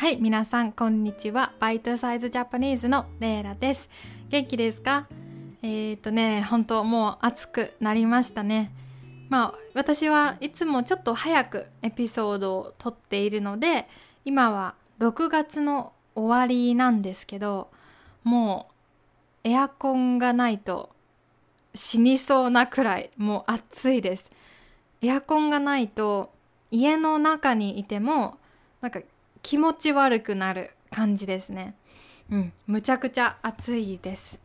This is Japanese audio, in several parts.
はい、皆さんこんにちは。バイトサイズジャパニーズのレイラです。元気ですか？えっ、ー、とね、本当もう暑くなりましたね。まあ私はいつもちょっと早くエピソードを撮っているので、今は6月の終わりなんですけど、もうエアコンがないと死にそうなくらいもう暑いです。エアコンがないと家の中にいてもなんか気持ち悪くなる感じですね。うん、むちゃくちゃ暑いです。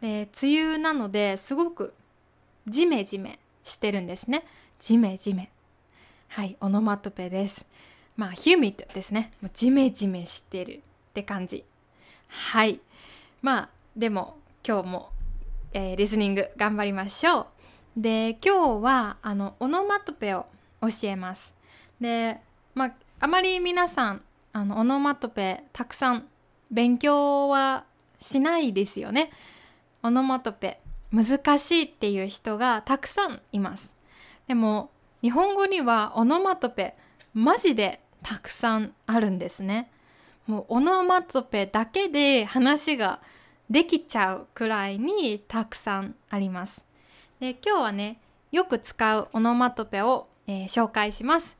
で、梅雨なのですごくジメジメしてるんですね。ジメジメ。はい、オノマトペです。まあ、ヒューミットですね。もうジメジメしてるって感じ。はい。まあ、でも今日も、えー、リスニング頑張りましょう。で、今日はあのオノマトペを教えます。で、まあ、あまり皆さんあのオノマトペたくさん勉強はしないですよね。オノマトペ難しいっていう人がたくさんいます。でも日本語にはオノマトペマジでたくさんあるんですね。もうオノマトペだけで話ができちゃうくらいにたくさんあります。で今日はねよく使うオノマトペを、えー、紹介します。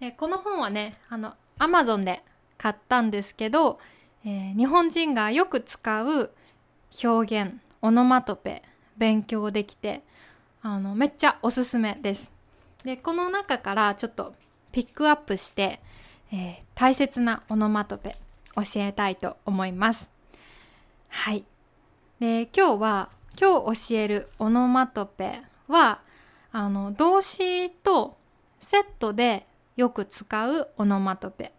でこの本はねあの Amazon で買ったんですけど、えー、日本人がよく使う表現オノマトペ勉強できてあのめっちゃおすすめです。でこの中からちょっとピックアップして、えー、大切なオノマトペ教えたいと思います。はい。で今日は今日教えるオノマトペはあの動詞とセットでよく使うオノマトペ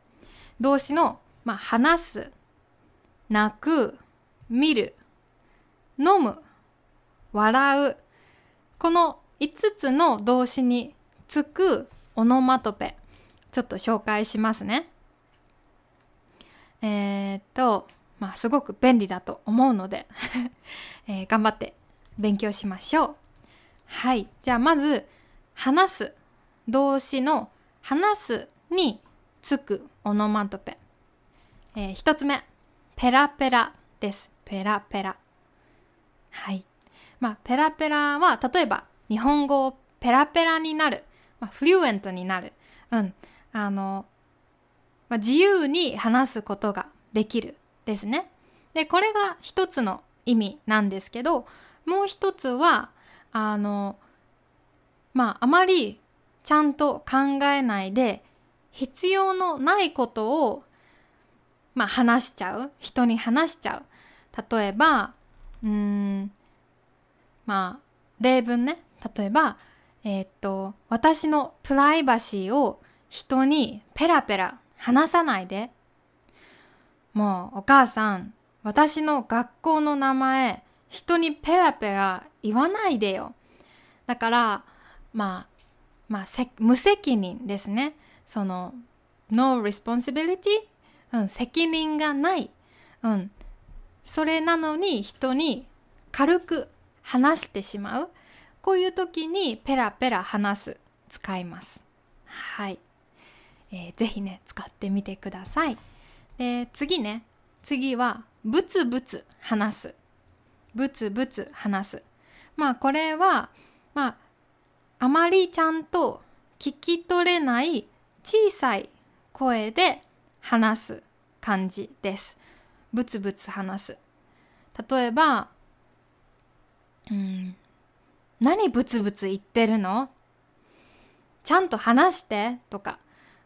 動詞の、まあ、話す、泣く、見る、飲む、笑う。この5つの動詞につくオノマトペ、ちょっと紹介しますね。えー、っと、まあ、すごく便利だと思うので えー、頑張って勉強しましょう。はい。じゃあ、まず、話す。動詞の話すにつくオノマトペ。えー、一つ目、ペラペラです。ペラペラ。はい。まあ、ペラペラは、例えば、日本語をペラペラになる。まあ、フリュエントになる。うん。あの、まあ、自由に話すことができるですね。で、これが一つの意味なんですけど、もう一つは、あの、まあ、あまりちゃんと考えないで必要のないことを、まあ、話しちゃう。人に話しちゃう。例えばうんまあ例文ね。例えばえー、っと私のプライバシーを人にペラペラ話さないで。もうお母さん私の学校の名前人にペラペラ言わないでよ。だからまあまあ無責任ですね。その no responsibility、うん、責任がない、うん、それなのに人に軽く話してしまう。こういう時にペラペラ話す。使います。はい、えー、ぜひね使ってみてください。で次ね。次はブツブツ話す。ブツブツ話す。まあこれはまああまりちゃんと聞き取れない小さい声で話す感じです。ブツブツ話す。例えば、うん、何ブツブツ言ってるの？ちゃんと話してとか、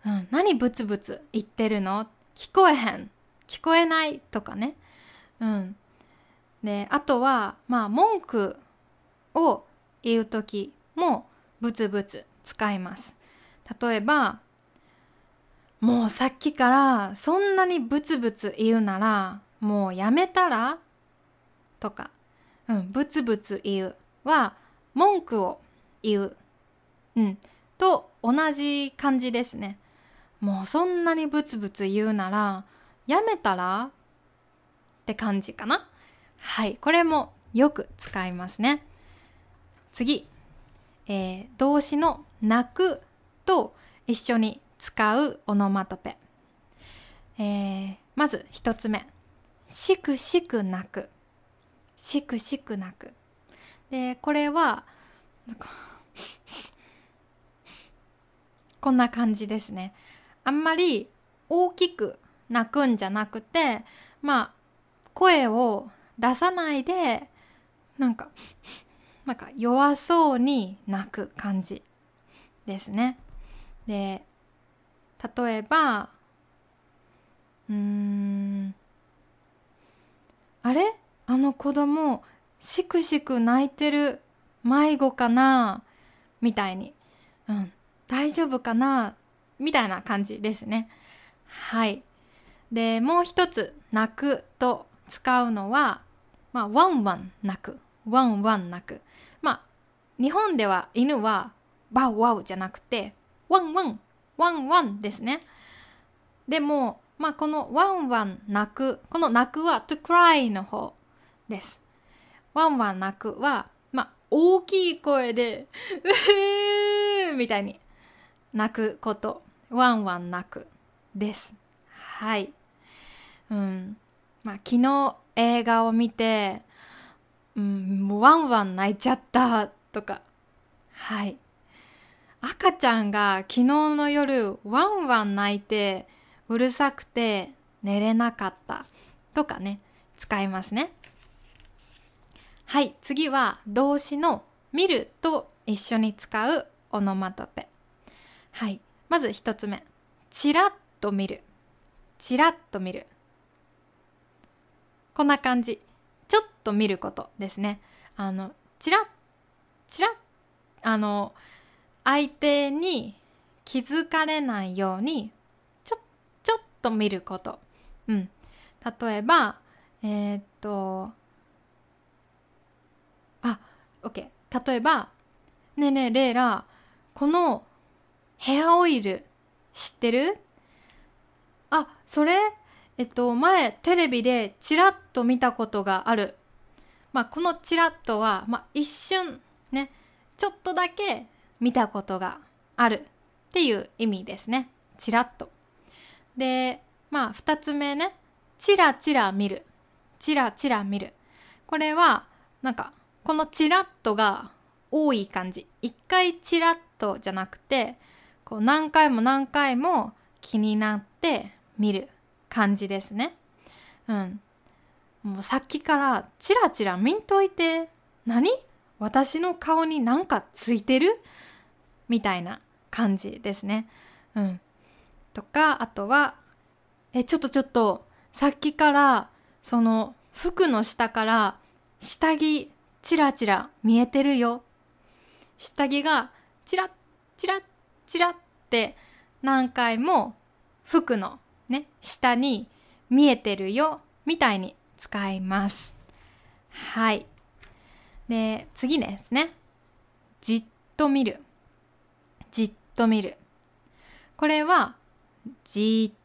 うん、何ブツブツ言ってるの？聞こえへん。聞こえないとかね。うん。で、あとは、まあ、文句を言う時も、ブツブツ使います。例えば、もうさっきからそんなにブツブツ言うならもうやめたら？とか、うん、ブツブツ言うは文句を言う、うん、と同じ感じですね。もうそんなにブツブツ言うならやめたら？って感じかな。はい、これもよく使いますね。次、えー、動詞の泣くと一緒に使うオノマトペ。えー、まず一つ目。しくしく泣く。しくしく泣く。で、これは、なんかこんな感じですね。あんまり大きく泣くんじゃなくて、まあ、声を出さないで、なんか、なんか弱そうに泣く感じですね。で、例えば、うん、あれ？あの子供、しくしく泣いてる迷子かな？みたいに、うん、大丈夫かな？みたいな感じですね。はい。で、もう一つ、泣くと使うのは、まあ、ワンワン泣く。ワンワン泣く。まあ、日本では犬は bow wow じゃなくて、ワンワン、ワンワンですね。でも、まあ、このワンワン泣く、この泣くは to cry の方です。ワンワン泣くは、まあ、大きい声で、うーみたいに泣くこと。ワンワン泣くです。はい。うん。まあ、昨日映画を見て、うん、ワンワン泣いちゃったとか。はい。赤ちゃんが昨日の夜ワンワン泣いてうるさくて寝れなかったとかね、使いますね。はい、次は動詞の見ると一緒に使うオノマトペ。はい、まず一つ目。ちらっと見る。ちらっと見る。こんな感じ。ちょっと見ることですね。あの、ちらっ、ちらっ、あの、相手に気づかれないようにちょちょっと見ること。うん。例えば、えー、っと、あッ、OK。例えば、ねえねえ、レイラ、このヘアオイル知ってる？あ、それえっと、前テレビでチラッと見たことがある。まあ、このチラッとは、まあ、一瞬ね、ちょっとだけ見たことがあるっていう意味ですね。チラッと。で、まあ二つ目ね、チラチラ見る。チラチラ見る。これは、なんか、このチラッとが多い感じ。一回チラッとじゃなくて、こう何回も何回も気になって見る感じですね。うん。もうさっきからチラチラ見んといて。何？私の顔になんかついてる？みたいな感じですね。うん。とか、あとは、え、ちょっとちょっと、さっきから、その、服の下から、下着、チラチラ見えてるよ。下着が、チラッ、チラッ、チラッって、何回も、服のね、下に見えてるよ、みたいに使います。はい。で、次ですね。じっと見る。じっと見る。これは、じっ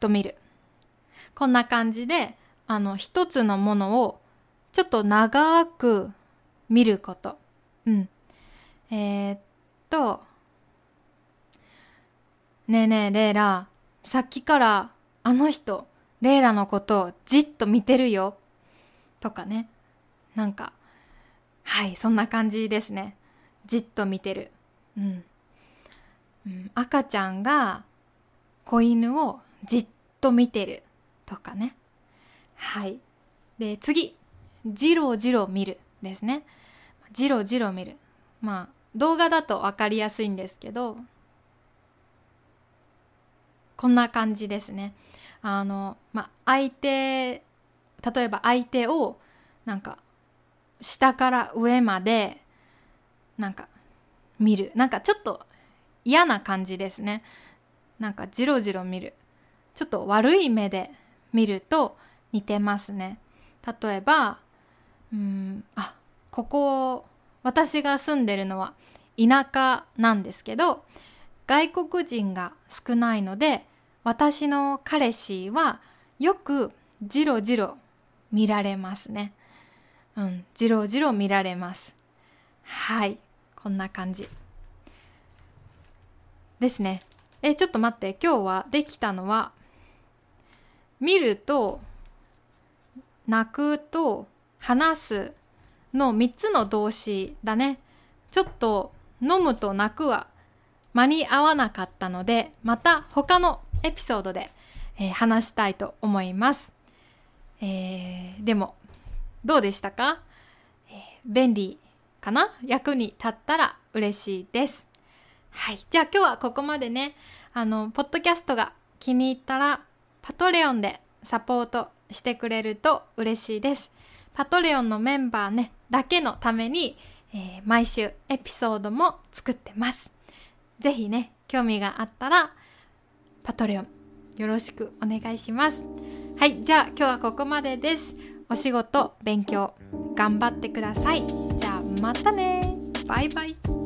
と見る。こんな感じで、あの、一つのものをちょっと長く見ること。うん。えー、っと、ねえねえ、レイラ、さっきからあの人、レイラのことをじっと見てるよ。とかね。なんか、はい、そんな感じですね。じっと見てる。うん。赤ちゃんが子犬をじっと見てるとかね。はい。で、次。じろじろ見るですね。じろじろ見る。まあ、動画だと分かりやすいんですけど、こんな感じですね。あの、まあ、相手、例えば相手を、なんか、下から上まで、なんか、見る。なんかちょっと嫌な感じですね。なんかじろじろ見る。ちょっと悪い目で見ると似てますね。例えば、うん、あ、ここ、私が住んでるのは田舎なんですけど、外国人が少ないので、私の彼氏はよくじろじろ見られますね。うん、じろじろ見られます。はい、こんな感じ。ですね。え、ちょっと待って、今日はできたのは見ると泣くと話すの3つの動詞だね。ちょっと飲むと泣くは間に合わなかったので、また他のエピソードで、えー、話したいと思います。えー、でも、どうでしたか、えー、便利かな？役に立ったら嬉しいです。はい。じゃあ今日はここまでね。あの、ポッドキャストが気に入ったら、パトレオンでサポートしてくれると嬉しいです。パトレオンのメンバーね、だけのために、えー、毎週エピソードも作ってます。ぜひね、興味があったら、パトレオンよろしくお願いします。はい、じゃあ今日はここまでです。お仕事、勉強、頑張ってください。じゃあまたねバイバイ